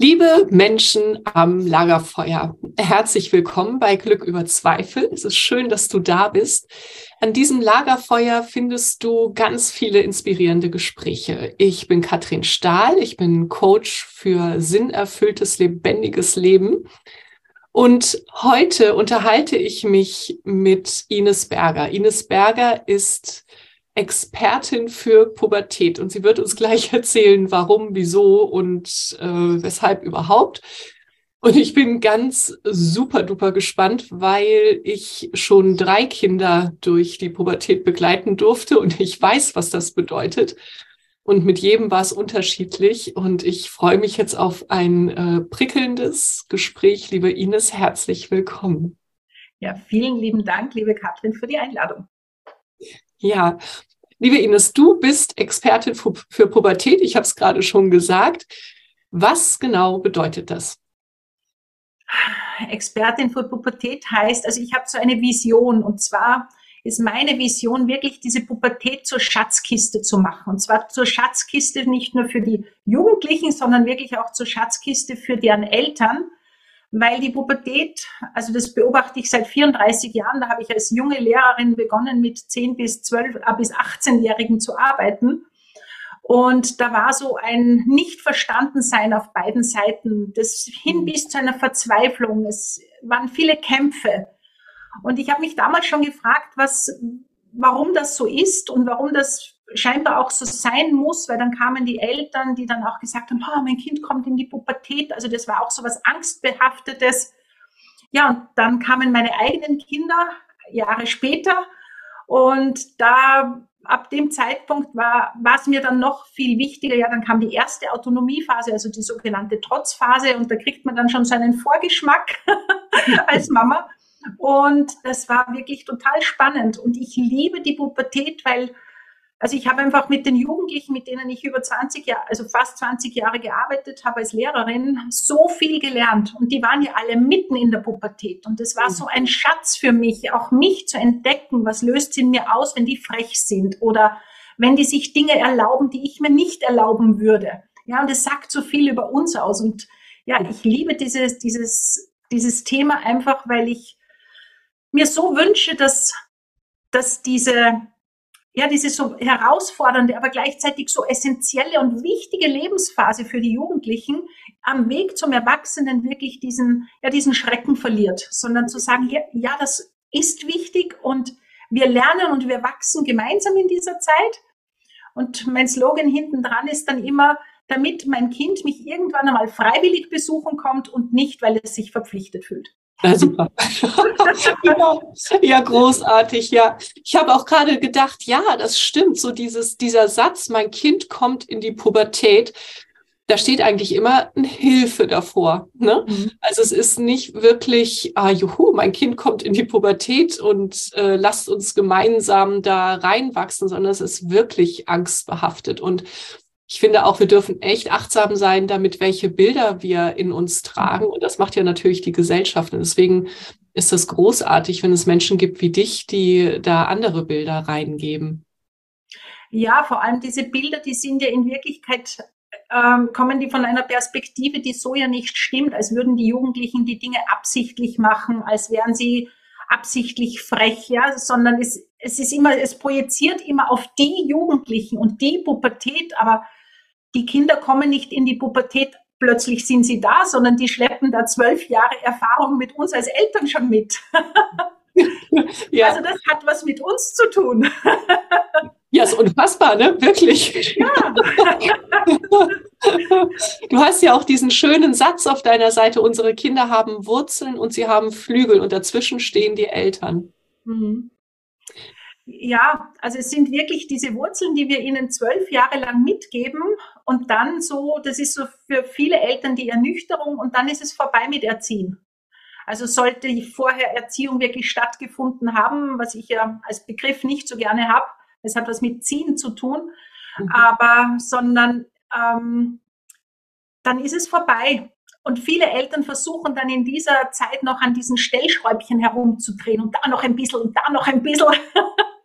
Liebe Menschen am Lagerfeuer, herzlich willkommen bei Glück über Zweifel. Es ist schön, dass du da bist. An diesem Lagerfeuer findest du ganz viele inspirierende Gespräche. Ich bin Katrin Stahl, ich bin Coach für sinnerfülltes, lebendiges Leben. Und heute unterhalte ich mich mit Ines Berger. Ines Berger ist Expertin für Pubertät und sie wird uns gleich erzählen, warum, wieso und äh, weshalb überhaupt. Und ich bin ganz super duper gespannt, weil ich schon drei Kinder durch die Pubertät begleiten durfte und ich weiß, was das bedeutet. Und mit jedem war es unterschiedlich. Und ich freue mich jetzt auf ein äh, prickelndes Gespräch. Liebe Ines, herzlich willkommen. Ja, vielen lieben Dank, liebe Katrin, für die Einladung. Ja, liebe Ines, du bist Expertin für, für Pubertät. Ich habe es gerade schon gesagt. Was genau bedeutet das? Expertin für Pubertät heißt, also ich habe so eine Vision und zwar ist meine Vision wirklich diese Pubertät zur Schatzkiste zu machen. Und zwar zur Schatzkiste nicht nur für die Jugendlichen, sondern wirklich auch zur Schatzkiste für deren Eltern, weil die Pubertät, also das beobachte ich seit 34 Jahren, da habe ich als junge Lehrerin begonnen, mit 10 bis 12 äh, bis 18-Jährigen zu arbeiten. Und da war so ein Nicht-Verstanden-Sein auf beiden Seiten, das hin bis zu einer Verzweiflung. Es waren viele Kämpfe. Und ich habe mich damals schon gefragt, was, warum das so ist und warum das scheinbar auch so sein muss, weil dann kamen die Eltern, die dann auch gesagt haben, oh, mein Kind kommt in die Pubertät. Also das war auch so was Angstbehaftetes. Ja, und dann kamen meine eigenen Kinder Jahre später und da ab dem Zeitpunkt war, war es mir dann noch viel wichtiger. Ja, dann kam die erste Autonomiephase, also die sogenannte Trotzphase und da kriegt man dann schon seinen Vorgeschmack als Mama. Und das war wirklich total spannend. Und ich liebe die Pubertät, weil also ich habe einfach mit den Jugendlichen, mit denen ich über 20 Jahre, also fast 20 Jahre gearbeitet habe als Lehrerin, so viel gelernt. Und die waren ja alle mitten in der Pubertät. Und es war so ein Schatz für mich, auch mich zu entdecken, was löst sie in mir aus, wenn die frech sind oder wenn die sich Dinge erlauben, die ich mir nicht erlauben würde. Ja, und es sagt so viel über uns aus. Und ja, ich liebe dieses, dieses, dieses Thema einfach, weil ich mir so wünsche, dass, dass diese, ja, diese so herausfordernde, aber gleichzeitig so essentielle und wichtige Lebensphase für die Jugendlichen am Weg zum Erwachsenen wirklich diesen, ja, diesen Schrecken verliert, sondern zu sagen, ja, ja, das ist wichtig und wir lernen und wir wachsen gemeinsam in dieser Zeit. Und mein Slogan hinten dran ist dann immer, damit mein Kind mich irgendwann einmal freiwillig besuchen kommt und nicht, weil es sich verpflichtet fühlt. Ja, super. ja, ja, großartig, ja. Ich habe auch gerade gedacht, ja, das stimmt, so dieses, dieser Satz, mein Kind kommt in die Pubertät. da steht eigentlich immer eine Hilfe davor. Ne? Mhm. Also es ist nicht wirklich, ah, juhu, mein Kind kommt in die Pubertät und äh, lasst uns gemeinsam da reinwachsen, sondern es ist wirklich angstbehaftet. Und ich finde auch, wir dürfen echt achtsam sein damit, welche Bilder wir in uns tragen. Und das macht ja natürlich die Gesellschaft. Und deswegen ist das großartig, wenn es Menschen gibt wie dich, die da andere Bilder reingeben. Ja, vor allem diese Bilder, die sind ja in Wirklichkeit ähm, kommen die von einer Perspektive, die so ja nicht stimmt, als würden die Jugendlichen die Dinge absichtlich machen, als wären sie absichtlich frech, ja, sondern es, es ist immer, es projiziert immer auf die Jugendlichen und die Pubertät, aber die Kinder kommen nicht in die Pubertät, plötzlich sind sie da, sondern die schleppen da zwölf Jahre Erfahrung mit uns als Eltern schon mit. ja. Also das hat was mit uns zu tun. Ja, ist unfassbar, ne? Wirklich. Ja. Du hast ja auch diesen schönen Satz auf deiner Seite, unsere Kinder haben Wurzeln und sie haben Flügel und dazwischen stehen die Eltern. Mhm. Ja, also es sind wirklich diese Wurzeln, die wir ihnen zwölf Jahre lang mitgeben und dann so, das ist so für viele Eltern die Ernüchterung und dann ist es vorbei mit Erziehen. Also sollte vorher Erziehung wirklich stattgefunden haben, was ich ja als Begriff nicht so gerne habe, es hat was mit Ziehen zu tun, mhm. aber sondern ähm, dann ist es vorbei. Und viele Eltern versuchen dann in dieser Zeit noch an diesen Stellschräubchen herumzudrehen und da noch ein bisschen und da noch ein bisschen.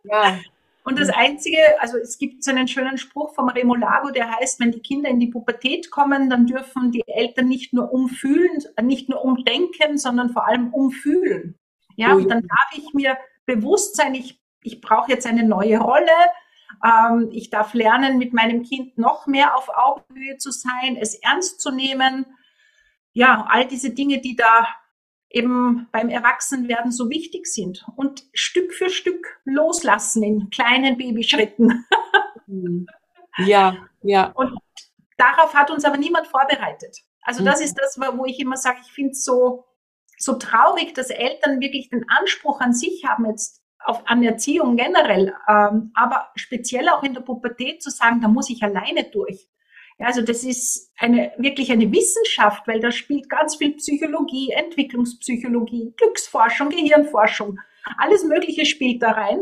Ja. Und das Einzige, also es gibt so einen schönen Spruch vom Remolago, der heißt, wenn die Kinder in die Pubertät kommen, dann dürfen die Eltern nicht nur umfühlen, nicht nur umdenken, sondern vor allem umfühlen. Ja, und dann darf ich mir bewusst sein, ich ich brauche jetzt eine neue Rolle. Ähm, ich darf lernen, mit meinem Kind noch mehr auf Augenhöhe zu sein, es ernst zu nehmen. Ja, all diese Dinge, die da eben beim Erwachsenwerden so wichtig sind und Stück für Stück loslassen in kleinen Babyschritten. ja, ja. Und darauf hat uns aber niemand vorbereitet. Also das mhm. ist das, wo ich immer sage, ich finde es so, so traurig, dass Eltern wirklich den Anspruch an sich haben, jetzt auf, an Erziehung generell, ähm, aber speziell auch in der Pubertät zu sagen, da muss ich alleine durch. Ja, also das ist eine, wirklich eine Wissenschaft, weil da spielt ganz viel Psychologie, Entwicklungspsychologie, Glücksforschung, Gehirnforschung, alles Mögliche spielt da rein.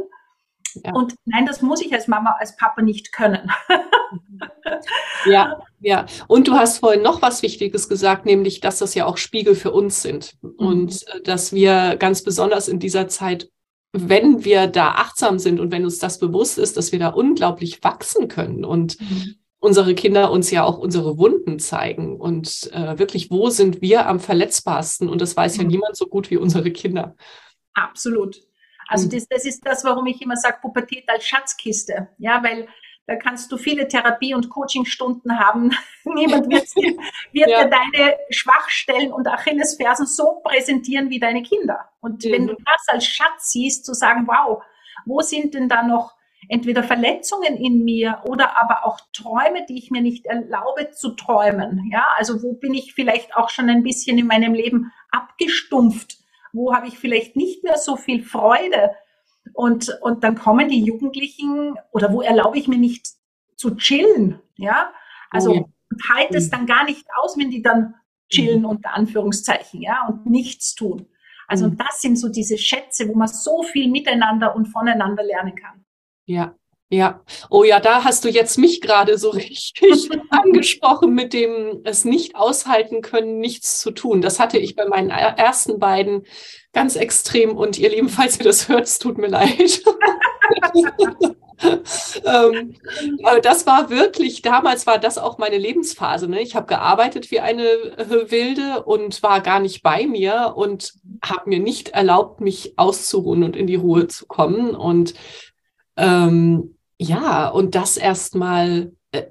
Ja. Und nein, das muss ich als Mama, als Papa nicht können. ja, ja. Und du hast vorhin noch was Wichtiges gesagt, nämlich, dass das ja auch Spiegel für uns sind. Mhm. Und äh, dass wir ganz besonders in dieser Zeit wenn wir da achtsam sind und wenn uns das bewusst ist, dass wir da unglaublich wachsen können und mhm. Unsere Kinder uns ja auch unsere Wunden zeigen und äh, wirklich, wo sind wir am verletzbarsten? Und das weiß mhm. ja niemand so gut wie unsere Kinder. Absolut. Also mhm. das, das ist das, warum ich immer sage, Pubertät als Schatzkiste. Ja, weil da kannst du viele Therapie- und Coachingstunden haben. Niemand wird, wird ja. dir deine Schwachstellen und Achillesfersen so präsentieren wie deine Kinder. Und mhm. wenn du das als Schatz siehst, zu sagen, wow, wo sind denn da noch entweder Verletzungen in mir oder aber auch Träume, die ich mir nicht erlaube zu träumen. Ja, also wo bin ich vielleicht auch schon ein bisschen in meinem Leben abgestumpft? Wo habe ich vielleicht nicht mehr so viel Freude? Und, und dann kommen die Jugendlichen oder wo erlaube ich mir nicht zu chillen, ja? Also oh halte es mhm. dann gar nicht aus, wenn die dann chillen mhm. unter Anführungszeichen, ja, und nichts tun. Also mhm. das sind so diese Schätze, wo man so viel miteinander und voneinander lernen kann. Ja, ja, oh ja, da hast du jetzt mich gerade so richtig angesprochen mit dem es nicht aushalten können, nichts zu tun. Das hatte ich bei meinen ersten beiden ganz extrem und ihr Lieben, falls ihr das hört, es tut mir leid. ähm, das war wirklich, damals war das auch meine Lebensphase. Ne? Ich habe gearbeitet wie eine äh, Wilde und war gar nicht bei mir und habe mir nicht erlaubt, mich auszuruhen und in die Ruhe zu kommen. Und ähm, ja, und das erstmal, äh,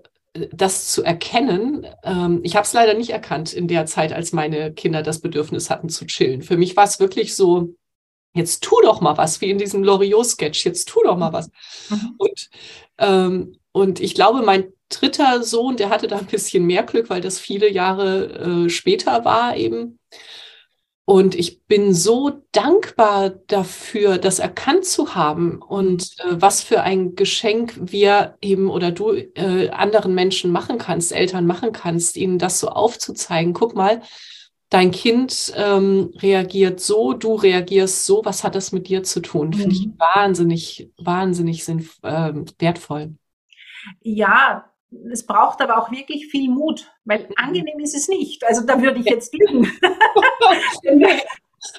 das zu erkennen. Ähm, ich habe es leider nicht erkannt in der Zeit, als meine Kinder das Bedürfnis hatten zu chillen. Für mich war es wirklich so, jetzt tu doch mal was, wie in diesem Loriot-Sketch, jetzt tu doch mal was. Mhm. Und, ähm, und ich glaube, mein dritter Sohn, der hatte da ein bisschen mehr Glück, weil das viele Jahre äh, später war eben. Und ich bin so dankbar dafür, das erkannt zu haben und äh, was für ein Geschenk wir eben oder du äh, anderen Menschen machen kannst, Eltern machen kannst, ihnen das so aufzuzeigen. Guck mal, dein Kind ähm, reagiert so, du reagierst so, was hat das mit dir zu tun? Mhm. Finde ich wahnsinnig, wahnsinnig sind, äh, wertvoll. Ja, es braucht aber auch wirklich viel Mut, weil mhm. angenehm ist es nicht. Also da würde ich jetzt lügen. wenn, wir,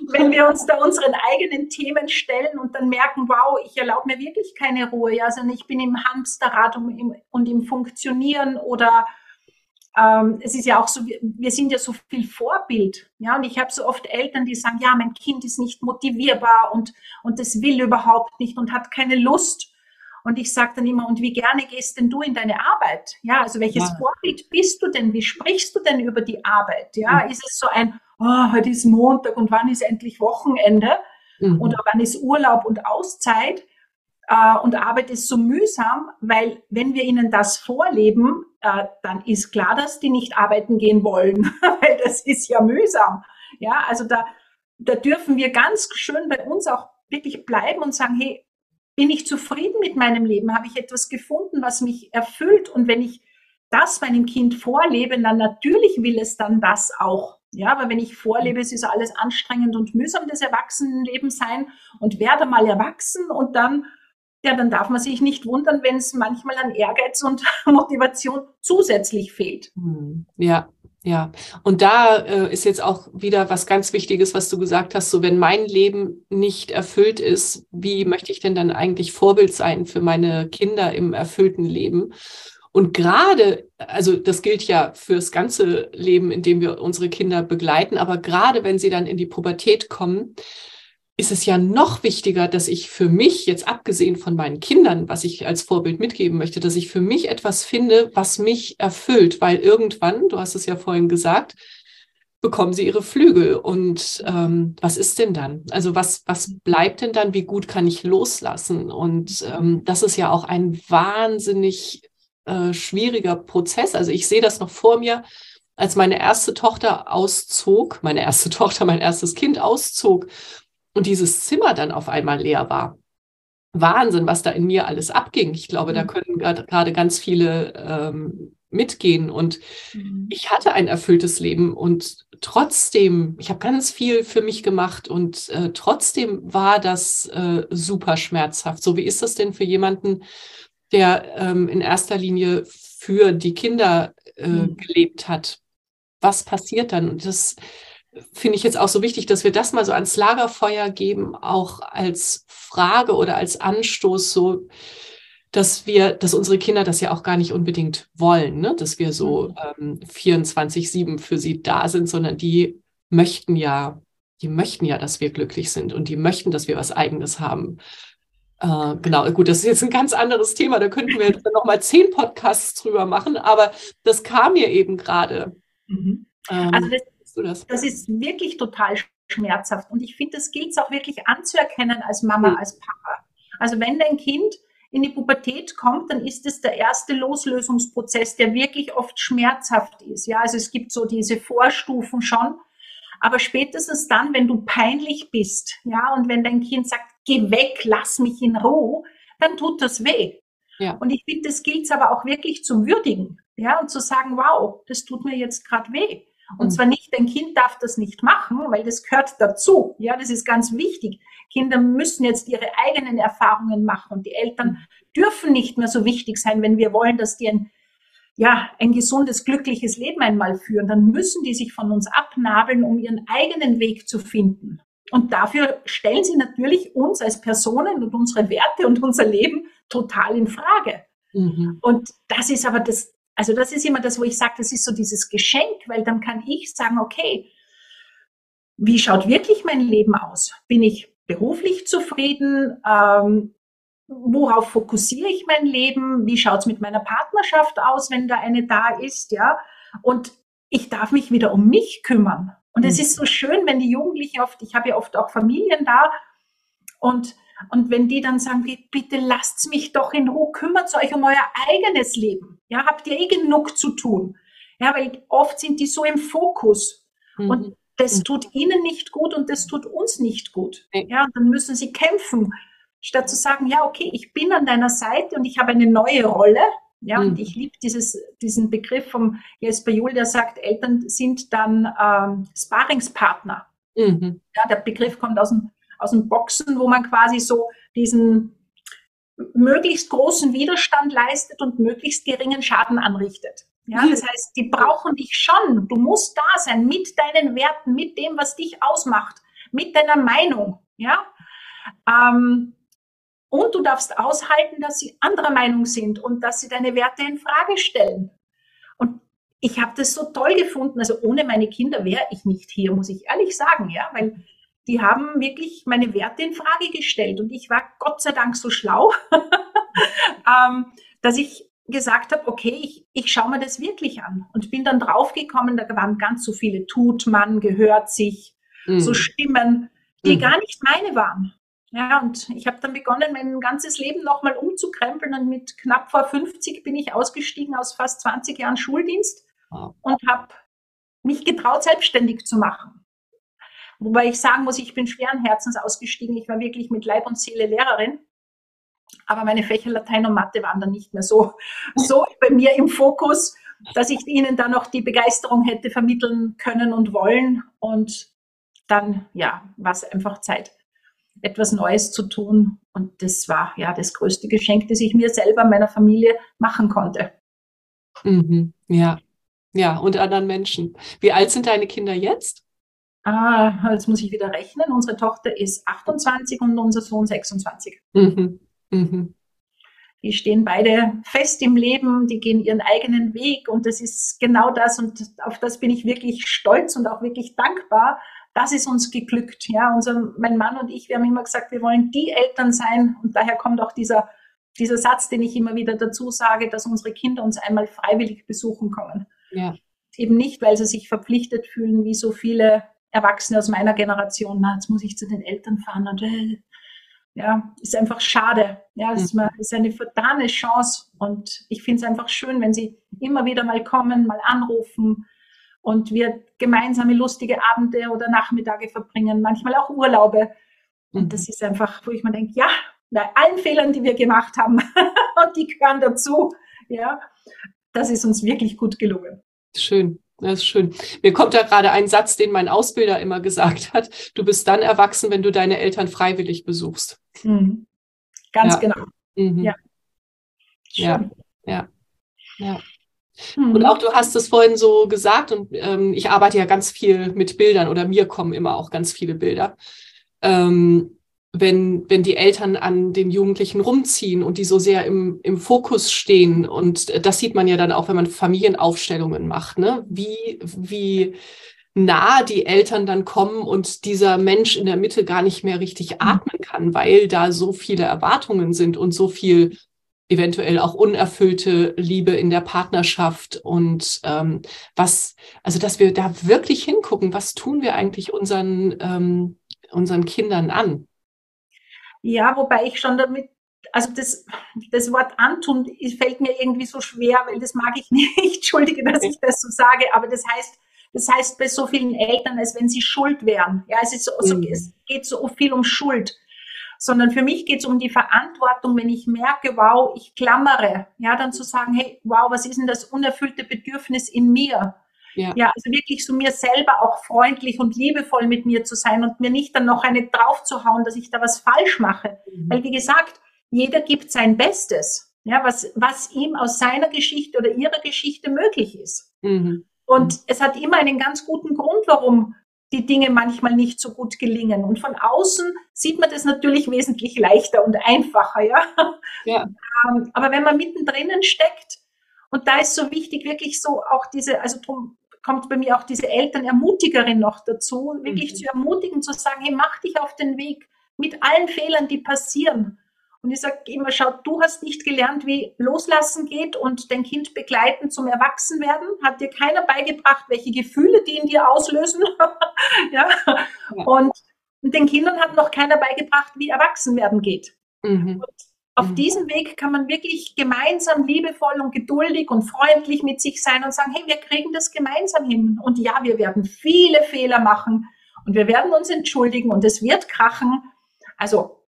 wenn, wir, uns da unseren eigenen Themen stellen und dann merken, wow, ich erlaube mir wirklich keine Ruhe, ja, sondern ich bin im Hamsterrad und im, und im Funktionieren oder ähm, es ist ja auch so, wir, wir sind ja so viel Vorbild, ja, und ich habe so oft Eltern, die sagen, ja, mein Kind ist nicht motivierbar und, und das will überhaupt nicht und hat keine Lust. Und ich sage dann immer, und wie gerne gehst denn du in deine Arbeit? Ja, also welches ja. Vorbild bist du denn? Wie sprichst du denn über die Arbeit? Ja, mhm. ist es so ein, oh, heute ist Montag und wann ist endlich Wochenende? Mhm. Oder wann ist Urlaub und Auszeit? Äh, und Arbeit ist so mühsam, weil wenn wir ihnen das vorleben, äh, dann ist klar, dass die nicht arbeiten gehen wollen, weil das ist ja mühsam. Ja, also da, da dürfen wir ganz schön bei uns auch wirklich bleiben und sagen, hey, bin ich zufrieden mit meinem Leben? Habe ich etwas gefunden, was mich erfüllt? Und wenn ich das meinem Kind vorlebe, dann natürlich will es dann das auch. Ja, aber wenn ich vorlebe, es ist alles anstrengend und mühsam, das Erwachsenenleben sein und werde mal erwachsen und dann, ja, dann darf man sich nicht wundern, wenn es manchmal an Ehrgeiz und Motivation zusätzlich fehlt. Hm, ja, ja, und da äh, ist jetzt auch wieder was ganz Wichtiges, was du gesagt hast, so wenn mein Leben nicht erfüllt ist, wie möchte ich denn dann eigentlich Vorbild sein für meine Kinder im erfüllten Leben? Und gerade, also das gilt ja fürs ganze Leben, in dem wir unsere Kinder begleiten, aber gerade wenn sie dann in die Pubertät kommen, ist es ja noch wichtiger, dass ich für mich, jetzt abgesehen von meinen Kindern, was ich als Vorbild mitgeben möchte, dass ich für mich etwas finde, was mich erfüllt, weil irgendwann, du hast es ja vorhin gesagt, bekommen sie ihre Flügel. Und ähm, was ist denn dann? Also was, was bleibt denn dann? Wie gut kann ich loslassen? Und ähm, das ist ja auch ein wahnsinnig äh, schwieriger Prozess. Also ich sehe das noch vor mir, als meine erste Tochter auszog, meine erste Tochter, mein erstes Kind auszog und dieses Zimmer dann auf einmal leer war. Wahnsinn, was da in mir alles abging. Ich glaube, da mhm. können gerade ganz viele ähm, mitgehen. Und mhm. ich hatte ein erfülltes Leben und trotzdem, ich habe ganz viel für mich gemacht und äh, trotzdem war das äh, super schmerzhaft. So wie ist das denn für jemanden, der ähm, in erster Linie für die Kinder äh, mhm. gelebt hat? Was passiert dann? Und das finde ich jetzt auch so wichtig, dass wir das mal so ans Lagerfeuer geben, auch als Frage oder als Anstoß, so dass wir, dass unsere Kinder das ja auch gar nicht unbedingt wollen, ne? dass wir so mhm. ähm, 24-7 für sie da sind, sondern die möchten ja, die möchten ja, dass wir glücklich sind und die möchten, dass wir was Eigenes haben. Äh, genau, gut, das ist jetzt ein ganz anderes Thema, da könnten wir jetzt noch mal zehn Podcasts drüber machen, aber das kam mir eben gerade. Mhm. Ähm, also das du das? Das ist wirklich total schmerzhaft. Und ich finde, das gilt es auch wirklich anzuerkennen als Mama, mhm. als Papa. Also wenn dein Kind in die Pubertät kommt, dann ist es der erste Loslösungsprozess, der wirklich oft schmerzhaft ist. Ja, also es gibt so diese Vorstufen schon. Aber spätestens dann, wenn du peinlich bist, ja, und wenn dein Kind sagt, geh weg, lass mich in Ruhe, dann tut das weh. Ja. Und ich finde, das gilt es aber auch wirklich zum Würdigen, ja, und zu sagen, wow, das tut mir jetzt gerade weh. Und mhm. zwar nicht, dein Kind darf das nicht machen, weil das gehört dazu. Ja, das ist ganz wichtig. Kinder müssen jetzt ihre eigenen Erfahrungen machen und die Eltern mhm. dürfen nicht mehr so wichtig sein, wenn wir wollen, dass die ein, ja, ein gesundes, glückliches Leben einmal führen. Dann müssen die sich von uns abnabeln, um ihren eigenen Weg zu finden. Und dafür stellen sie natürlich uns als Personen und unsere Werte und unser Leben total in Frage. Mhm. Und das ist aber das also das ist immer das, wo ich sage, das ist so dieses Geschenk, weil dann kann ich sagen, okay, wie schaut wirklich mein Leben aus? Bin ich beruflich zufrieden? Ähm, worauf fokussiere ich mein Leben? Wie schaut es mit meiner Partnerschaft aus, wenn da eine da ist? Ja, und ich darf mich wieder um mich kümmern. Und es mhm. ist so schön, wenn die Jugendlichen oft, ich habe ja oft auch Familien da und und wenn die dann sagen, bitte lasst mich doch in Ruhe, kümmert euch um euer eigenes Leben. Ja, habt ihr eh genug zu tun. Ja, weil oft sind die so im Fokus. Mhm. Und das mhm. tut ihnen nicht gut und das tut uns nicht gut. Ja, und dann müssen sie kämpfen, statt zu sagen, ja, okay, ich bin an deiner Seite und ich habe eine neue Rolle. Ja, mhm. und ich liebe diesen Begriff vom Jesper Juhl, der sagt, Eltern sind dann ähm, Sparingspartner. Mhm. Ja, der Begriff kommt aus dem, aus dem Boxen, wo man quasi so diesen möglichst großen Widerstand leistet und möglichst geringen Schaden anrichtet. Ja, das heißt, die brauchen dich schon. Du musst da sein mit deinen Werten, mit dem, was dich ausmacht, mit deiner Meinung. Ja, ähm, und du darfst aushalten, dass sie anderer Meinung sind und dass sie deine Werte in Frage stellen. Und ich habe das so toll gefunden. Also ohne meine Kinder wäre ich nicht hier, muss ich ehrlich sagen, ja, weil die haben wirklich meine Werte in Frage gestellt und ich war Gott sei Dank so schlau, ähm, dass ich gesagt habe, okay, ich, ich schaue mir das wirklich an und bin dann draufgekommen, da waren ganz so viele tut man, gehört sich, mhm. so Stimmen, die mhm. gar nicht meine waren. Ja, und ich habe dann begonnen, mein ganzes Leben nochmal umzukrempeln und mit knapp vor 50 bin ich ausgestiegen aus fast 20 Jahren Schuldienst wow. und habe mich getraut, selbstständig zu machen. Wobei ich sagen muss, ich bin schweren Herzens ausgestiegen. Ich war wirklich mit Leib und Seele Lehrerin. Aber meine Fächer Latein und Mathe waren dann nicht mehr so, so bei mir im Fokus, dass ich ihnen da noch die Begeisterung hätte vermitteln können und wollen. Und dann, ja, war es einfach Zeit, etwas Neues zu tun. Und das war ja das größte Geschenk, das ich mir selber, meiner Familie machen konnte. Mhm, ja, ja, und anderen Menschen. Wie alt sind deine Kinder jetzt? Ah, jetzt muss ich wieder rechnen. Unsere Tochter ist 28 und unser Sohn 26. Mhm. Mhm. Die stehen beide fest im Leben, die gehen ihren eigenen Weg und das ist genau das und auf das bin ich wirklich stolz und auch wirklich dankbar. Das ist uns geglückt. Ja, unser, mein Mann und ich, wir haben immer gesagt, wir wollen die Eltern sein und daher kommt auch dieser, dieser Satz, den ich immer wieder dazu sage, dass unsere Kinder uns einmal freiwillig besuchen kommen. Ja. Eben nicht, weil sie sich verpflichtet fühlen, wie so viele Erwachsene aus meiner Generation, na, jetzt muss ich zu den Eltern fahren und äh, ja, ist einfach schade. Ja, das mhm. ist eine vertane Chance und ich finde es einfach schön, wenn sie immer wieder mal kommen, mal anrufen und wir gemeinsame lustige Abende oder Nachmittage verbringen, manchmal auch Urlaube. Und mhm. das ist einfach, wo ich mir denke, ja, bei allen Fehlern, die wir gemacht haben, und die gehören dazu, ja, das ist uns wirklich gut gelungen. Schön. Das ist schön. Mir kommt da gerade ein Satz, den mein Ausbilder immer gesagt hat. Du bist dann erwachsen, wenn du deine Eltern freiwillig besuchst. Mhm. Ganz ja. genau. Mhm. Ja. Ja. Ja. Ja. Mhm. Und auch du hast es vorhin so gesagt, und ähm, ich arbeite ja ganz viel mit Bildern oder mir kommen immer auch ganz viele Bilder. Ähm, wenn, wenn die Eltern an den Jugendlichen rumziehen und die so sehr im, im Fokus stehen. Und das sieht man ja dann auch, wenn man Familienaufstellungen macht, ne? wie, wie nah die Eltern dann kommen und dieser Mensch in der Mitte gar nicht mehr richtig mhm. atmen kann, weil da so viele Erwartungen sind und so viel eventuell auch unerfüllte Liebe in der Partnerschaft und ähm, was, also dass wir da wirklich hingucken, was tun wir eigentlich unseren, ähm, unseren Kindern an? Ja, wobei ich schon damit, also das, das Wort antun fällt mir irgendwie so schwer, weil das mag ich nicht. Entschuldige, dass ich das so sage, aber das heißt, das heißt bei so vielen Eltern, als wenn sie schuld wären. Ja, es, ist so, mhm. es geht so viel um Schuld. Sondern für mich geht es um die Verantwortung, wenn ich merke, wow, ich klammere, ja, dann zu sagen, hey, wow, was ist denn das unerfüllte Bedürfnis in mir? Ja. ja, also wirklich so mir selber auch freundlich und liebevoll mit mir zu sein und mir nicht dann noch eine draufzuhauen, dass ich da was falsch mache. Mhm. Weil wie gesagt, jeder gibt sein Bestes, ja, was, was ihm aus seiner Geschichte oder ihrer Geschichte möglich ist. Mhm. Und es hat immer einen ganz guten Grund, warum die Dinge manchmal nicht so gut gelingen. Und von außen sieht man das natürlich wesentlich leichter und einfacher, ja. ja. Ähm, aber wenn man mittendrin steckt, und da ist so wichtig, wirklich so auch diese, also drum kommt bei mir auch diese Elternermutigerin noch dazu, wirklich mhm. zu ermutigen, zu sagen, hey, mach dich auf den Weg mit allen Fehlern, die passieren. Und ich sage immer, schau, du hast nicht gelernt, wie loslassen geht und dein Kind begleiten zum Erwachsenwerden. Hat dir keiner beigebracht, welche Gefühle die in dir auslösen. ja? ja? Und den Kindern hat noch keiner beigebracht, wie Erwachsenwerden geht. Mhm. Und Auf mhm. diesem Weg kann man wirklich gemeinsam liebevoll und geduldig und freundlich mit sich sein und sagen, hey, wir kriegen das gemeinsam hin. Und ja, wir werden viele Fehler machen und wir werden uns entschuldigen und es wird krachen. Also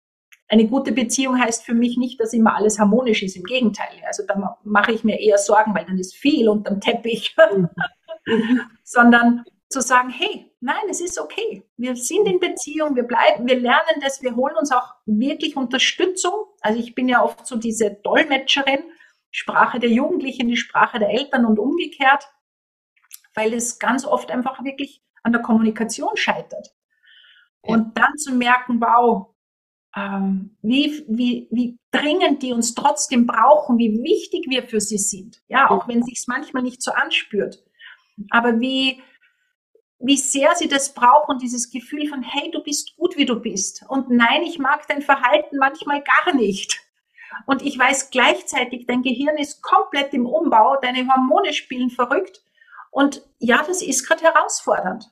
eine gute Beziehung heißt für mich nicht, dass immer alles harmonisch ist. Im Gegenteil. Also da mache ich mir eher Sorgen, weil dann ist viel unterm Teppich. Mhm. Sondern zu sagen, hey, nein, es ist okay. Wir sind in Beziehung, wir bleiben, wir lernen das, wir holen uns auch wirklich Unterstützung. Also ich bin ja oft so diese Dolmetscherin, Sprache der Jugendlichen, die Sprache der Eltern und umgekehrt, weil es ganz oft einfach wirklich an der Kommunikation scheitert. Und dann zu merken, wow, ähm, wie, wie, wie dringend die uns trotzdem brauchen, wie wichtig wir für sie sind. Ja, auch wenn sich manchmal nicht so anspürt. Aber wie, wie sehr sie das brauchen, dieses Gefühl von, hey, du bist gut, wie du bist. Und nein, ich mag dein Verhalten manchmal gar nicht. Und ich weiß gleichzeitig, dein Gehirn ist komplett im Umbau, deine Hormone spielen verrückt. Und ja, das ist gerade herausfordernd.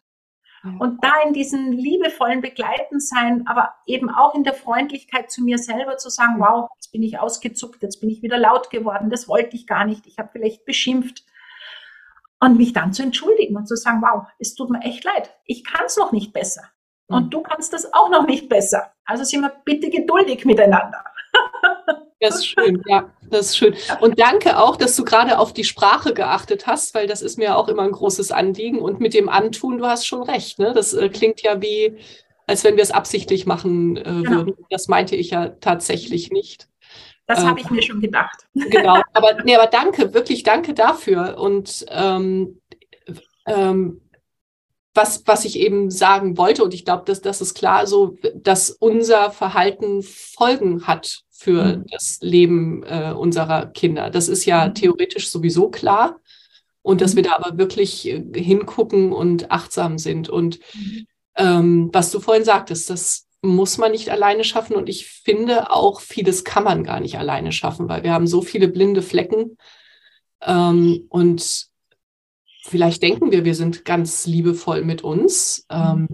Und da in diesen liebevollen Begleiten sein, aber eben auch in der Freundlichkeit zu mir selber zu sagen, wow, jetzt bin ich ausgezuckt, jetzt bin ich wieder laut geworden, das wollte ich gar nicht, ich habe vielleicht beschimpft und mich dann zu entschuldigen und zu sagen, wow, es tut mir echt leid, ich kann es noch nicht besser. Und mhm. du kannst das auch noch nicht besser. Also sind wir bitte geduldig miteinander. Das ist schön, ja, das ist schön. Und danke auch, dass du gerade auf die Sprache geachtet hast, weil das ist mir auch immer ein großes Anliegen. Und mit dem Antun, du hast schon recht, ne? Das äh, klingt ja wie, als wenn wir es absichtlich machen äh, genau. würden. Das meinte ich ja tatsächlich nicht. Das habe ich mir schon gedacht. Genau, aber, nee, aber danke, wirklich danke dafür. Und ähm, ähm, was, was ich eben sagen wollte, und ich glaube, dass das ist klar, so, dass unser Verhalten Folgen hat für mhm. das Leben äh, unserer Kinder. Das ist ja mhm. theoretisch sowieso klar. Und dass wir mhm. da aber wirklich äh, hingucken und achtsam sind. Und mhm. ähm, was du vorhin sagtest, das muss man nicht alleine schaffen. Und ich finde auch, vieles kann man gar nicht alleine schaffen, weil wir haben so viele blinde Flecken. Ähm, und vielleicht denken wir, wir sind ganz liebevoll mit uns. Ähm,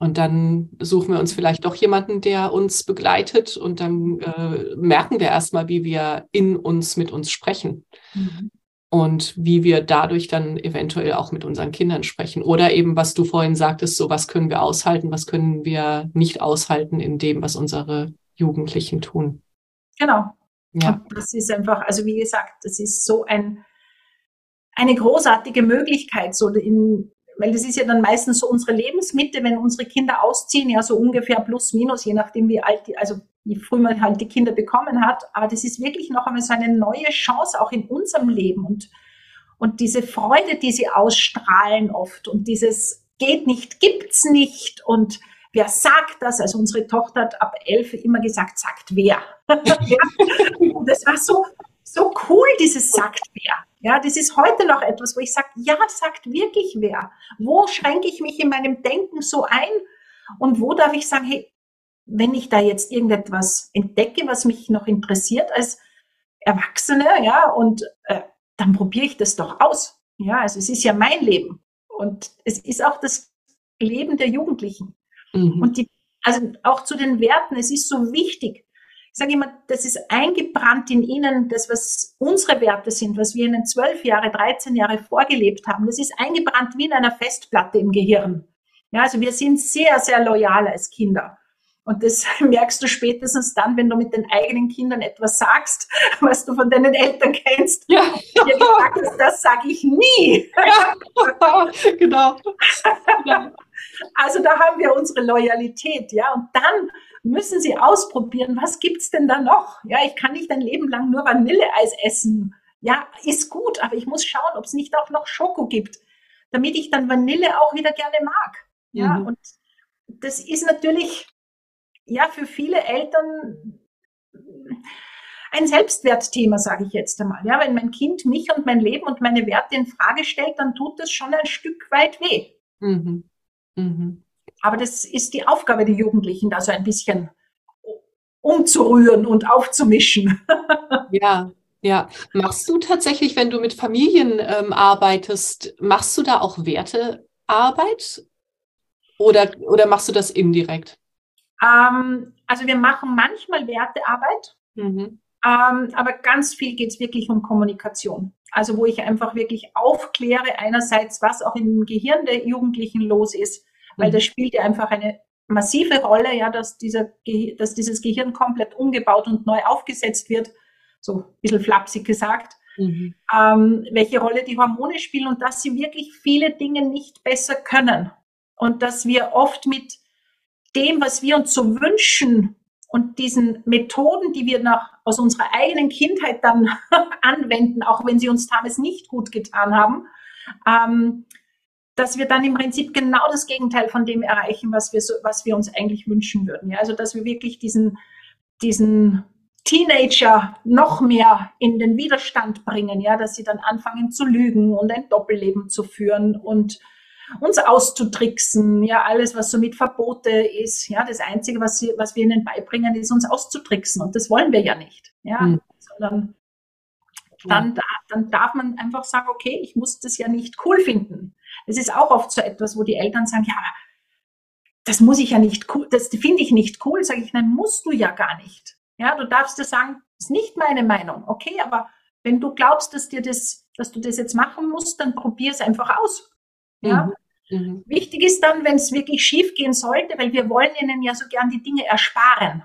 und dann suchen wir uns vielleicht doch jemanden, der uns begleitet. Und dann äh, merken wir erstmal, wie wir in uns mit uns sprechen. Mhm und wie wir dadurch dann eventuell auch mit unseren Kindern sprechen. Oder eben, was du vorhin sagtest, so was können wir aushalten, was können wir nicht aushalten in dem, was unsere Jugendlichen tun. Genau. Ja. Und das ist einfach, also wie gesagt, das ist so ein, eine großartige Möglichkeit, so in, weil das ist ja dann meistens so unsere Lebensmitte, wenn unsere Kinder ausziehen, ja so ungefähr plus minus, je nachdem wie alt die, also wie früh man halt die Kinder bekommen hat. Aber das ist wirklich noch einmal so eine neue Chance auch in unserem Leben und, und diese Freude, die sie ausstrahlen oft und dieses geht nicht, gibt's nicht und wer sagt das? Also unsere Tochter hat ab elf immer gesagt, sagt wer. das war so, so cool, dieses sagt wer. Ja, das ist heute noch etwas, wo ich sage, ja, sagt wirklich wer. Wo schränke ich mich in meinem Denken so ein? Und wo darf ich sagen, hey, wenn ich da jetzt irgendetwas entdecke, was mich noch interessiert als Erwachsene, ja, und äh, dann probiere ich das doch aus. Ja, also es ist ja mein Leben und es ist auch das Leben der Jugendlichen. Mhm. Und die, also auch zu den Werten, es ist so wichtig. Ich sage immer, das ist eingebrannt in ihnen, das, was unsere Werte sind, was wir ihnen zwölf Jahre, 13 Jahre vorgelebt haben. Das ist eingebrannt wie in einer Festplatte im Gehirn. Ja, also wir sind sehr, sehr loyal als Kinder. Und das merkst du spätestens dann, wenn du mit den eigenen Kindern etwas sagst, was du von deinen Eltern kennst. Ja. Dir gesagt hast, das sage ich nie. Ja. genau. Also da haben wir unsere Loyalität, ja. Und dann müssen sie ausprobieren, was gibt's denn da noch? Ja, ich kann nicht ein Leben lang nur Vanilleeis essen. Ja, ist gut, aber ich muss schauen, ob es nicht auch noch Schoko gibt, damit ich dann Vanille auch wieder gerne mag. Ja, mhm. und das ist natürlich ja für viele Eltern ein Selbstwertthema, sage ich jetzt einmal. Ja, wenn mein Kind mich und mein Leben und meine Werte in Frage stellt, dann tut das schon ein Stück weit weh. Mhm. Mhm. Aber das ist die Aufgabe der Jugendlichen, da so ein bisschen umzurühren und aufzumischen. ja, ja. Machst du tatsächlich, wenn du mit Familien ähm, arbeitest, machst du da auch Wertearbeit? Oder, oder machst du das indirekt? Ähm, also wir machen manchmal Wertearbeit, Mhm. Ähm, aber ganz viel geht es wirklich um Kommunikation. Also wo ich einfach wirklich aufkläre, einerseits, was auch im Gehirn der Jugendlichen los ist, weil mhm. das spielt ja einfach eine massive Rolle, ja, dass, dieser, dass dieses Gehirn komplett umgebaut und neu aufgesetzt wird, so ein bisschen flapsig gesagt, mhm. ähm, welche Rolle die Hormone spielen und dass sie wirklich viele Dinge nicht besser können. Und dass wir oft mit dem, was wir uns so wünschen und diesen Methoden, die wir nach, aus unserer eigenen Kindheit dann anwenden, auch wenn sie uns damals nicht gut getan haben, ähm, dass wir dann im Prinzip genau das Gegenteil von dem erreichen, was wir, so, was wir uns eigentlich wünschen würden. Ja? Also dass wir wirklich diesen, diesen Teenager noch mehr in den Widerstand bringen, ja, dass sie dann anfangen zu lügen und ein Doppelleben zu führen und uns auszutricksen, ja, alles, was so mit Verbote ist, ja, das Einzige, was, sie, was wir ihnen beibringen, ist uns auszutricksen und das wollen wir ja nicht, ja, mhm. sondern dann, dann darf man einfach sagen, okay, ich muss das ja nicht cool finden. Das ist auch oft so etwas, wo die Eltern sagen, ja, das muss ich ja nicht cool, das finde ich nicht cool, sage ich, nein, musst du ja gar nicht. Ja, du darfst dir sagen, ist nicht meine Meinung, okay, aber wenn du glaubst, dass dir das, dass du das jetzt machen musst, dann probier es einfach aus. Ja? Mhm. Mhm. Wichtig ist dann, wenn es wirklich schief gehen sollte, weil wir wollen ihnen ja so gern die Dinge ersparen.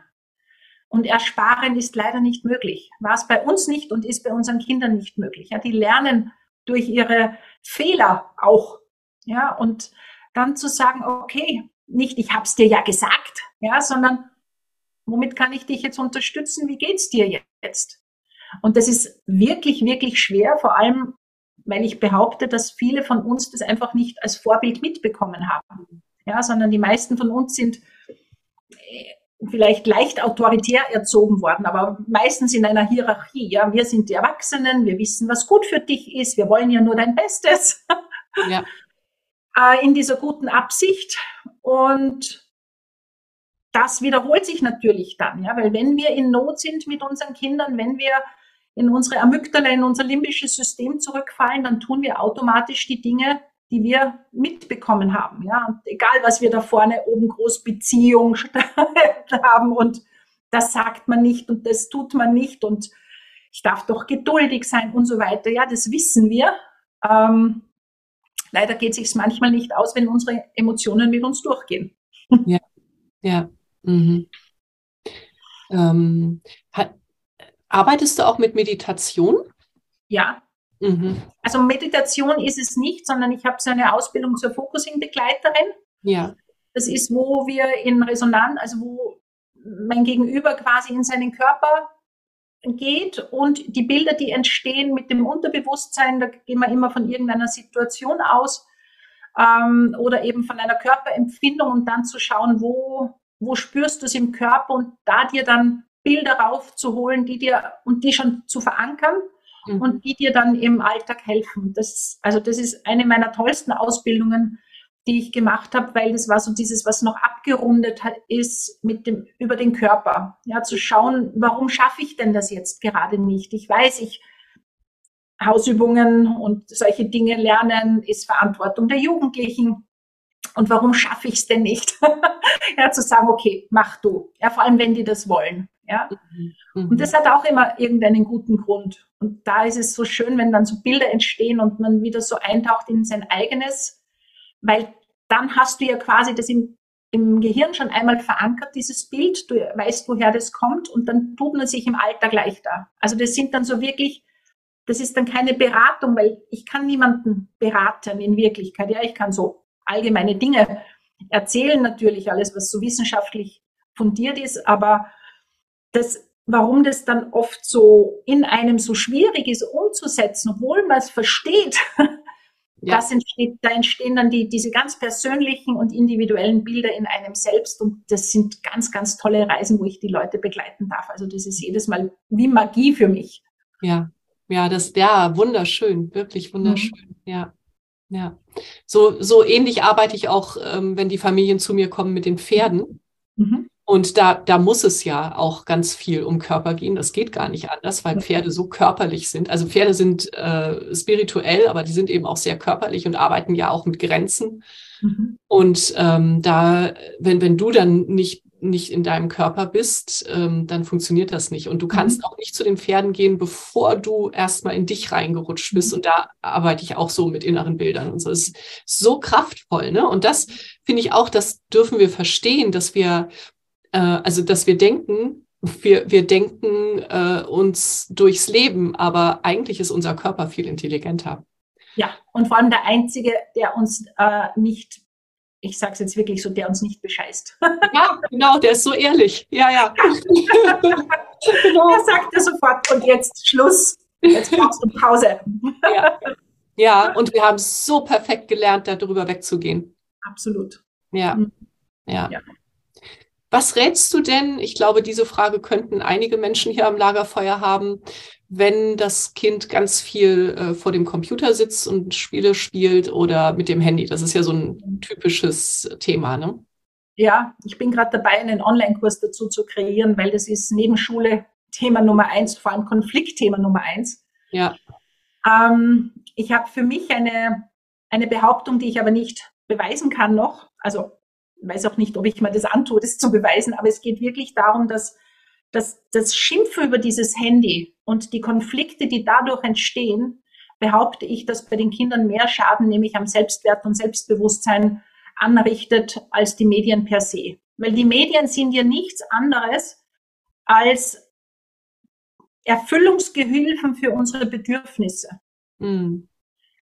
Und ersparen ist leider nicht möglich. War es bei uns nicht und ist bei unseren Kindern nicht möglich. Ja, die lernen durch ihre Fehler auch. Ja, und dann zu sagen, okay, nicht ich habe es dir ja gesagt, ja, sondern womit kann ich dich jetzt unterstützen? Wie geht's dir jetzt? Und das ist wirklich, wirklich schwer, vor allem weil ich behaupte, dass viele von uns das einfach nicht als Vorbild mitbekommen haben. Ja, sondern die meisten von uns sind äh, vielleicht leicht autoritär erzogen worden, aber meistens in einer Hierarchie. Ja, wir sind die Erwachsenen, wir wissen, was gut für dich ist, wir wollen ja nur dein Bestes. Ja. Äh, in dieser guten Absicht. Und das wiederholt sich natürlich dann, ja, weil wenn wir in Not sind mit unseren Kindern, wenn wir in unsere Amygdala, in unser limbisches System zurückfallen, dann tun wir automatisch die Dinge, die wir mitbekommen haben. Ja, und egal, was wir da vorne oben groß Beziehung haben und das sagt man nicht und das tut man nicht und ich darf doch geduldig sein und so weiter. Ja, das wissen wir. Ähm, leider geht es sich manchmal nicht aus, wenn unsere Emotionen mit uns durchgehen. Ja, ja. Mhm. Ähm, Arbeitest du auch mit Meditation? Ja. Mhm. Also Meditation ist es nicht, sondern ich habe so eine Ausbildung zur Focusing-Begleiterin. Ja. Das ist, wo wir in Resonanz, also wo mein Gegenüber quasi in seinen Körper geht und die Bilder, die entstehen mit dem Unterbewusstsein, da gehen wir immer von irgendeiner Situation aus ähm, oder eben von einer Körperempfindung und dann zu schauen, wo, wo spürst du es im Körper und da dir dann Bilder raufzuholen, die dir und die schon zu verankern mhm. und die dir dann im Alltag helfen. Das, also das ist eine meiner tollsten Ausbildungen, die ich gemacht habe, weil das war so dieses, was noch abgerundet hat, ist mit dem über den Körper. Ja, zu schauen, warum schaffe ich denn das jetzt gerade nicht? Ich weiß, ich Hausübungen und solche Dinge lernen ist Verantwortung der Jugendlichen. Und warum schaffe ich es denn nicht? ja, zu sagen, okay, mach du. Ja, vor allem, wenn die das wollen. Ja? Mhm. Und das hat auch immer irgendeinen guten Grund. Und da ist es so schön, wenn dann so Bilder entstehen und man wieder so eintaucht in sein eigenes, weil dann hast du ja quasi das im, im Gehirn schon einmal verankert, dieses Bild, du weißt, woher das kommt und dann tut man sich im Alltag leichter. Also das sind dann so wirklich, das ist dann keine Beratung, weil ich kann niemanden beraten in Wirklichkeit. Ja, ich kann so allgemeine Dinge erzählen, natürlich alles, was so wissenschaftlich fundiert ist, aber das, warum das dann oft so in einem so schwierig ist umzusetzen, obwohl man es versteht, ja. das entsteht, da entstehen dann die, diese ganz persönlichen und individuellen Bilder in einem selbst und das sind ganz, ganz tolle Reisen, wo ich die Leute begleiten darf. Also das ist jedes Mal wie Magie für mich. Ja, ja, das, ja, wunderschön, wirklich wunderschön, mhm. ja. Ja, so, so ähnlich arbeite ich auch, ähm, wenn die Familien zu mir kommen mit den Pferden. Mhm. Und da, da muss es ja auch ganz viel um Körper gehen. Das geht gar nicht anders, weil Pferde so körperlich sind. Also Pferde sind äh, spirituell, aber die sind eben auch sehr körperlich und arbeiten ja auch mit Grenzen. Mhm. Und ähm, da, wenn, wenn du dann nicht nicht in deinem Körper bist, ähm, dann funktioniert das nicht. Und du kannst mhm. auch nicht zu den Pferden gehen, bevor du erstmal in dich reingerutscht bist. Mhm. Und da arbeite ich auch so mit inneren Bildern und so. Es ist so kraftvoll, ne? Und das finde ich auch, das dürfen wir verstehen, dass wir, äh, also dass wir denken, wir, wir denken äh, uns durchs Leben, aber eigentlich ist unser Körper viel intelligenter. Ja, und vor allem der Einzige, der uns äh, nicht ich sage es jetzt wirklich so, der uns nicht bescheißt. Ja, genau, der ist so ehrlich. Ja, ja. genau. Der sagt ja sofort, und jetzt Schluss, jetzt brauchst du Pause. Ja. ja, und wir haben so perfekt gelernt, darüber wegzugehen. Absolut. Ja. Mhm. ja. ja. Was rätst du denn? Ich glaube, diese Frage könnten einige Menschen hier am Lagerfeuer haben, wenn das Kind ganz viel äh, vor dem Computer sitzt und Spiele spielt oder mit dem Handy. Das ist ja so ein typisches Thema, ne? Ja, ich bin gerade dabei, einen Online-Kurs dazu zu kreieren, weil das ist neben Schule Thema Nummer eins, vor allem Konfliktthema Nummer eins. Ja. Ähm, ich habe für mich eine, eine Behauptung, die ich aber nicht beweisen kann noch. Also weiß auch nicht, ob ich mir das antue, das zu beweisen, aber es geht wirklich darum, dass, dass das Schimpfen über dieses Handy und die Konflikte, die dadurch entstehen, behaupte ich, dass bei den Kindern mehr Schaden, nämlich am Selbstwert und Selbstbewusstsein, anrichtet als die Medien per se. Weil die Medien sind ja nichts anderes als Erfüllungsgehilfen für unsere Bedürfnisse. Mhm.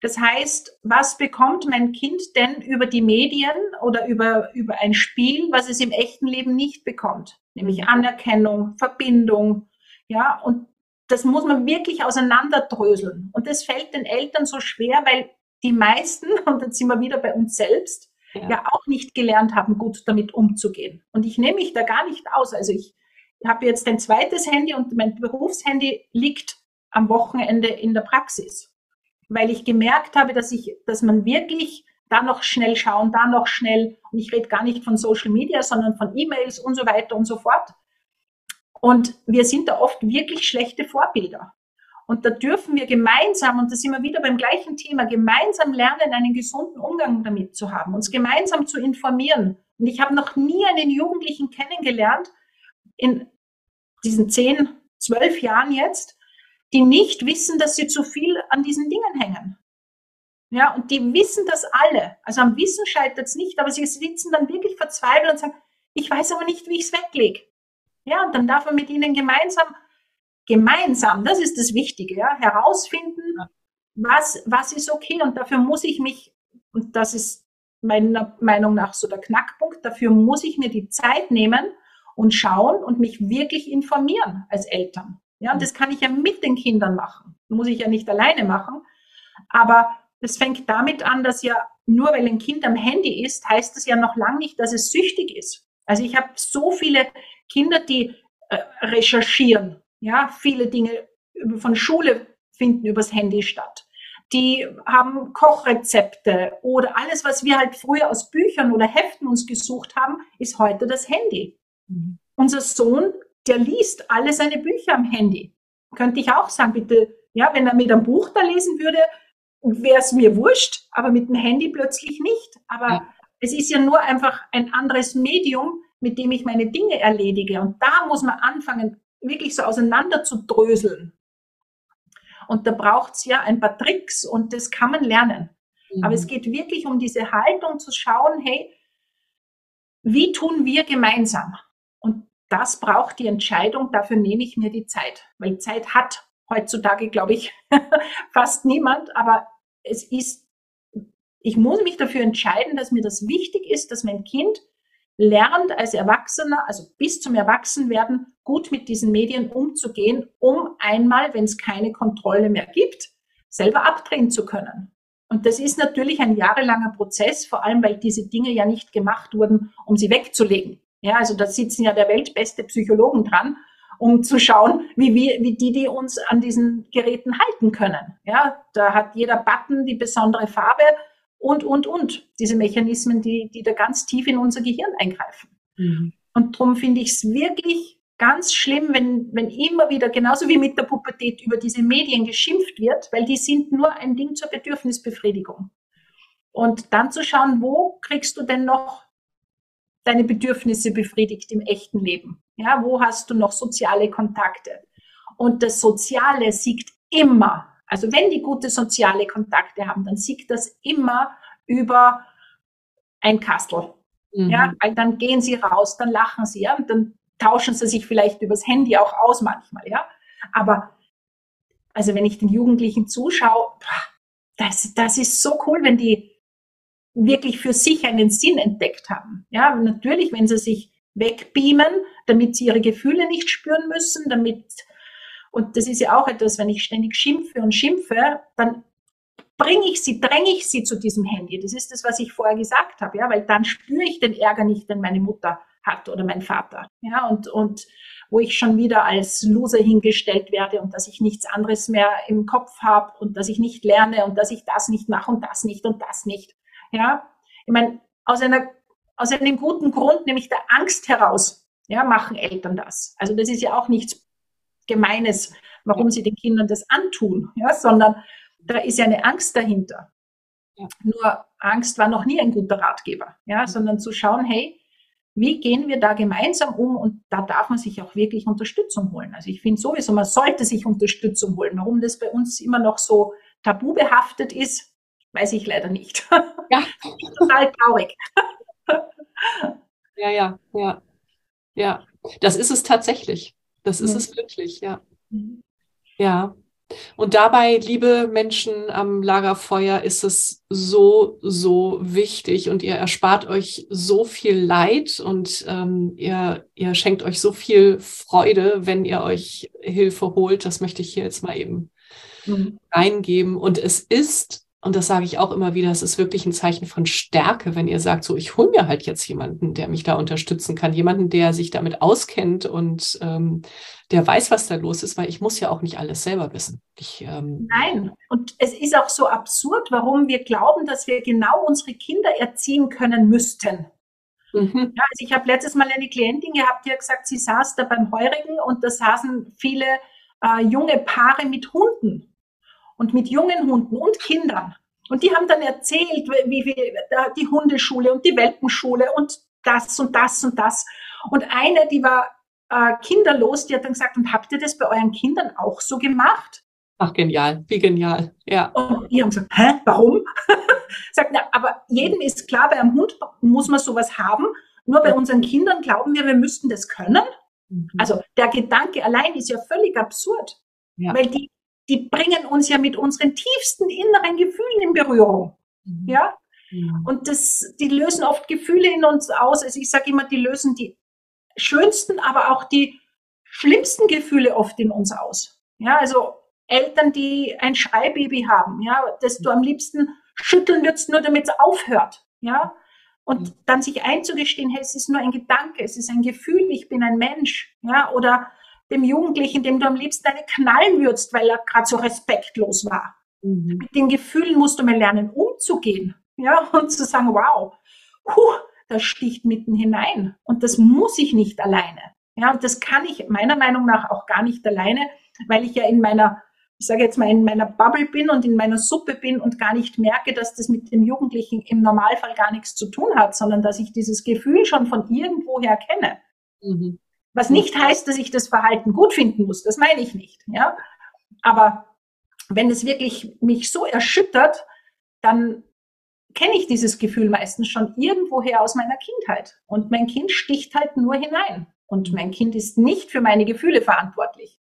Das heißt, was bekommt mein Kind denn über die Medien oder über, über ein Spiel, was es im echten Leben nicht bekommt? Nämlich mhm. Anerkennung, Verbindung, ja, und das muss man wirklich auseinanderdröseln. Und das fällt den Eltern so schwer, weil die meisten, und dann sind wir wieder bei uns selbst, ja. ja, auch nicht gelernt haben, gut damit umzugehen. Und ich nehme mich da gar nicht aus. Also ich habe jetzt ein zweites Handy und mein Berufshandy liegt am Wochenende in der Praxis weil ich gemerkt habe, dass ich, dass man wirklich da noch schnell schauen, da noch schnell, und ich rede gar nicht von Social Media, sondern von E-Mails und so weiter und so fort. Und wir sind da oft wirklich schlechte Vorbilder. Und da dürfen wir gemeinsam, und da sind wir wieder beim gleichen Thema, gemeinsam lernen, einen gesunden Umgang damit zu haben, uns gemeinsam zu informieren. Und ich habe noch nie einen Jugendlichen kennengelernt, in diesen zehn, zwölf Jahren jetzt, die nicht wissen, dass sie zu viel an diesen Dingen hängen. Ja, und die wissen das alle. Also am Wissen scheitert es nicht, aber sie sitzen dann wirklich verzweifelt und sagen, ich weiß aber nicht, wie ich es weglege. Ja, und dann darf man mit ihnen gemeinsam, gemeinsam, das ist das Wichtige, ja, herausfinden, was, was ist okay. Und dafür muss ich mich, und das ist meiner Meinung nach so der Knackpunkt, dafür muss ich mir die Zeit nehmen und schauen und mich wirklich informieren als Eltern. Ja, und das kann ich ja mit den Kindern machen. Muss ich ja nicht alleine machen. Aber das fängt damit an, dass ja nur weil ein Kind am Handy ist, heißt das ja noch lange nicht, dass es süchtig ist. Also ich habe so viele Kinder, die äh, recherchieren. Ja, viele Dinge von Schule finden übers Handy statt. Die haben Kochrezepte oder alles, was wir halt früher aus Büchern oder Heften uns gesucht haben, ist heute das Handy. Mhm. Unser Sohn der liest alle seine Bücher am Handy. Könnte ich auch sagen, bitte, ja, wenn er mit einem Buch da lesen würde, wäre es mir wurscht, aber mit dem Handy plötzlich nicht. Aber ja. es ist ja nur einfach ein anderes Medium, mit dem ich meine Dinge erledige. Und da muss man anfangen, wirklich so auseinander zu dröseln. Und da braucht es ja ein paar Tricks und das kann man lernen. Mhm. Aber es geht wirklich um diese Haltung zu schauen, hey, wie tun wir gemeinsam? Das braucht die Entscheidung, dafür nehme ich mir die Zeit. Weil Zeit hat heutzutage, glaube ich, fast niemand, aber es ist, ich muss mich dafür entscheiden, dass mir das wichtig ist, dass mein Kind lernt als Erwachsener, also bis zum Erwachsenwerden, gut mit diesen Medien umzugehen, um einmal, wenn es keine Kontrolle mehr gibt, selber abdrehen zu können. Und das ist natürlich ein jahrelanger Prozess, vor allem weil diese Dinge ja nicht gemacht wurden, um sie wegzulegen. Ja, also da sitzen ja der weltbeste Psychologen dran, um zu schauen, wie wir, wie die, die uns an diesen Geräten halten können. Ja, da hat jeder Button die besondere Farbe und, und, und. Diese Mechanismen, die, die da ganz tief in unser Gehirn eingreifen. Mhm. Und darum finde ich es wirklich ganz schlimm, wenn, wenn immer wieder, genauso wie mit der Pubertät, über diese Medien geschimpft wird, weil die sind nur ein Ding zur Bedürfnisbefriedigung. Und dann zu schauen, wo kriegst du denn noch deine Bedürfnisse befriedigt im echten Leben? Ja, wo hast du noch soziale Kontakte? Und das Soziale siegt immer. Also wenn die gute soziale Kontakte haben, dann siegt das immer über ein Kastel. Mhm. Ja, dann gehen sie raus, dann lachen sie, ja, und dann tauschen sie sich vielleicht übers Handy auch aus manchmal, ja. Aber also wenn ich den Jugendlichen zuschaue, das, das ist so cool, wenn die wirklich für sich einen Sinn entdeckt haben. Ja, natürlich, wenn sie sich wegbeamen, damit sie ihre Gefühle nicht spüren müssen, damit, und das ist ja auch etwas, wenn ich ständig schimpfe und schimpfe, dann bringe ich sie, dränge ich sie zu diesem Handy. Das ist das, was ich vorher gesagt habe, ja, weil dann spüre ich den Ärger nicht, den meine Mutter hat oder mein Vater, ja, und, und wo ich schon wieder als Loser hingestellt werde und dass ich nichts anderes mehr im Kopf habe und dass ich nicht lerne und dass ich das nicht mache und das nicht und das nicht. Ja, ich meine, aus einer, aus einem guten Grund, nämlich der Angst heraus, ja, machen Eltern das. Also das ist ja auch nichts Gemeines, warum sie den Kindern das antun, ja, sondern da ist ja eine Angst dahinter. Ja. Nur Angst war noch nie ein guter Ratgeber, ja, sondern zu schauen, hey, wie gehen wir da gemeinsam um? Und da darf man sich auch wirklich Unterstützung holen. Also ich finde sowieso, man sollte sich Unterstützung holen. Warum das bei uns immer noch so tabu behaftet ist, weiß ich leider nicht. Ja. Total traurig. Ja, ja, ja. Ja, das ist es tatsächlich. Das ist ja. es wirklich, ja. Mhm. Ja. Und dabei, liebe Menschen am Lagerfeuer, ist es so, so wichtig und ihr erspart euch so viel Leid und ähm, ihr, ihr schenkt euch so viel Freude, wenn ihr euch Hilfe holt. Das möchte ich hier jetzt mal eben mhm. reingeben. Und es ist und das sage ich auch immer wieder, es ist wirklich ein Zeichen von Stärke, wenn ihr sagt, so, ich hole mir halt jetzt jemanden, der mich da unterstützen kann, jemanden, der sich damit auskennt und ähm, der weiß, was da los ist, weil ich muss ja auch nicht alles selber wissen. Ich, ähm, Nein, und es ist auch so absurd, warum wir glauben, dass wir genau unsere Kinder erziehen können müssten. Mhm. Ja, also ich habe letztes Mal eine Klientin gehabt, die hat gesagt, sie saß da beim Heurigen und da saßen viele äh, junge Paare mit Hunden und mit jungen Hunden und Kindern. Und die haben dann erzählt, wie wir die Hundeschule und die Welpenschule und das und das und das. Und eine, die war äh, kinderlos, die hat dann gesagt, und habt ihr das bei euren Kindern auch so gemacht? Ach, genial, wie genial, ja. Und die haben gesagt, hä, warum? sagt, na, aber jedem ist klar, bei einem Hund muss man sowas haben. Nur bei unseren Kindern glauben wir, wir müssten das können. Mhm. Also der Gedanke allein ist ja völlig absurd. Ja. Weil die die bringen uns ja mit unseren tiefsten inneren Gefühlen in Berührung. Mhm. Ja? Mhm. Und das, die lösen oft Gefühle in uns aus. Also ich sage immer, die lösen die schönsten, aber auch die schlimmsten Gefühle oft in uns aus. Ja, also Eltern, die ein Schreibaby haben, ja, das du am liebsten schütteln würdest, nur damit es aufhört. Ja, und mhm. dann sich einzugestehen, hey, es ist nur ein Gedanke, es ist ein Gefühl, ich bin ein Mensch, ja, oder dem Jugendlichen, dem du am liebsten eine knallen würdest, weil er gerade so respektlos war. Mhm. Mit den Gefühlen musst du mal lernen, umzugehen. Ja, und zu sagen, wow, puh, das sticht mitten hinein. Und das muss ich nicht alleine. Ja, und das kann ich meiner Meinung nach auch gar nicht alleine, weil ich ja in meiner, ich sage jetzt mal, in meiner Bubble bin und in meiner Suppe bin und gar nicht merke, dass das mit dem Jugendlichen im Normalfall gar nichts zu tun hat, sondern dass ich dieses Gefühl schon von irgendwoher kenne. Mhm. Was nicht heißt, dass ich das Verhalten gut finden muss. Das meine ich nicht. Ja? Aber wenn es wirklich mich so erschüttert, dann kenne ich dieses Gefühl meistens schon irgendwoher aus meiner Kindheit. Und mein Kind sticht halt nur hinein. Und mein Kind ist nicht für meine Gefühle verantwortlich.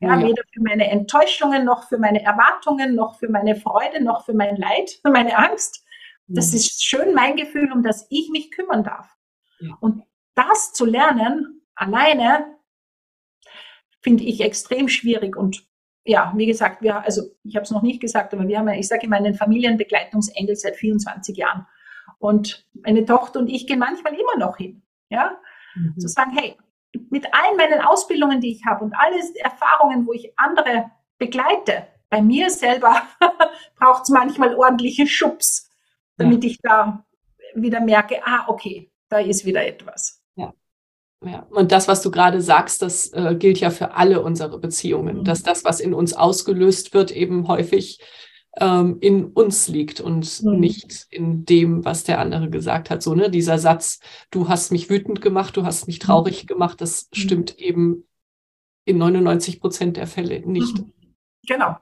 Ja, ja, weder für meine Enttäuschungen, noch für meine Erwartungen, noch für meine Freude, noch für mein Leid, für meine Angst. Das mhm. ist schön mein Gefühl, um das ich mich kümmern darf. Ja. Und das zu lernen, alleine finde ich extrem schwierig und ja, wie gesagt, wir, also ich habe es noch nicht gesagt, aber wir haben ja, ich sage immer, einen Familienbegleitungsengel seit 24 Jahren. Und meine Tochter und ich gehen manchmal immer noch hin. Ja, mhm. zu sagen, hey, mit allen meinen Ausbildungen, die ich habe und alle Erfahrungen, wo ich andere begleite, bei mir selber braucht es manchmal ordentliche Schubs, damit ja. ich da wieder merke, ah, okay, da ist wieder etwas. Ja, und das, was du gerade sagst, das äh, gilt ja für alle unsere Beziehungen, mhm. dass das, was in uns ausgelöst wird, eben häufig ähm, in uns liegt und mhm. nicht in dem, was der andere gesagt hat. So, ne, dieser Satz, du hast mich wütend gemacht, du hast mich mhm. traurig gemacht, das mhm. stimmt eben in 99 Prozent der Fälle nicht. Mhm. Genau.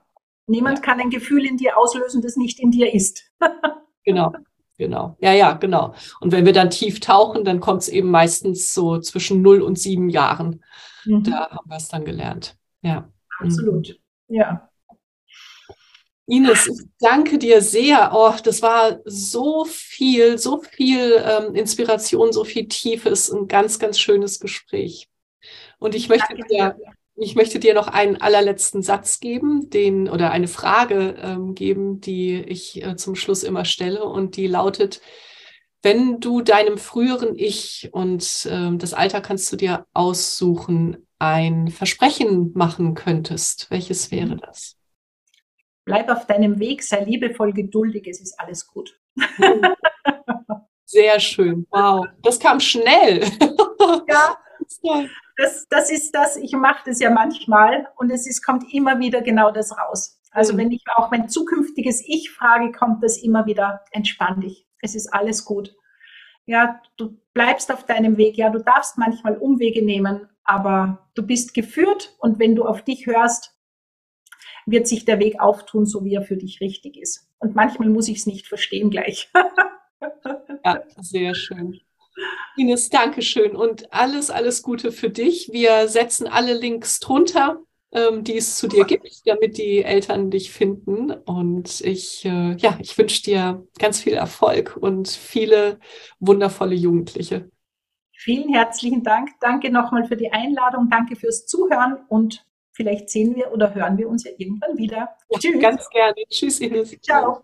Niemand ja. kann ein Gefühl in dir auslösen, das nicht in dir ist. genau. Genau, ja, ja, genau. Und wenn wir dann tief tauchen, dann kommt es eben meistens so zwischen 0 und 7 Jahren. Mhm. Da haben wir es dann gelernt. Ja. Absolut. Ja. Ines, ich danke dir sehr. Oh, das war so viel, so viel ähm, Inspiration, so viel Tiefes, ein ganz, ganz schönes Gespräch. Und ich möchte dir, ich möchte dir noch einen allerletzten Satz geben, den oder eine Frage ähm, geben, die ich äh, zum Schluss immer stelle und die lautet: Wenn du deinem früheren Ich und äh, das Alter kannst du dir aussuchen, ein Versprechen machen könntest, welches wäre mhm. das? Bleib auf deinem Weg, sei liebevoll, geduldig, es ist alles gut. Sehr schön. Wow. Das kam schnell. Ja. Das, das ist das, ich mache das ja manchmal und es ist, kommt immer wieder genau das raus. Also mhm. wenn ich auch mein zukünftiges Ich frage, kommt das immer wieder, entspann dich. Es ist alles gut. Ja, du bleibst auf deinem Weg. Ja, du darfst manchmal Umwege nehmen, aber du bist geführt und wenn du auf dich hörst, wird sich der Weg auftun, so wie er für dich richtig ist. Und manchmal muss ich es nicht verstehen gleich. ja, sehr schön. Ines, danke schön und alles, alles Gute für dich. Wir setzen alle Links drunter, ähm, die es zu dir gibt, damit die Eltern dich finden. Und ich, äh, ja, ich wünsche dir ganz viel Erfolg und viele wundervolle Jugendliche. Vielen herzlichen Dank. Danke nochmal für die Einladung. Danke fürs Zuhören und vielleicht sehen wir oder hören wir uns ja irgendwann wieder. Ja, Tschüss. Ganz gerne. Tschüss, Ines. Ciao.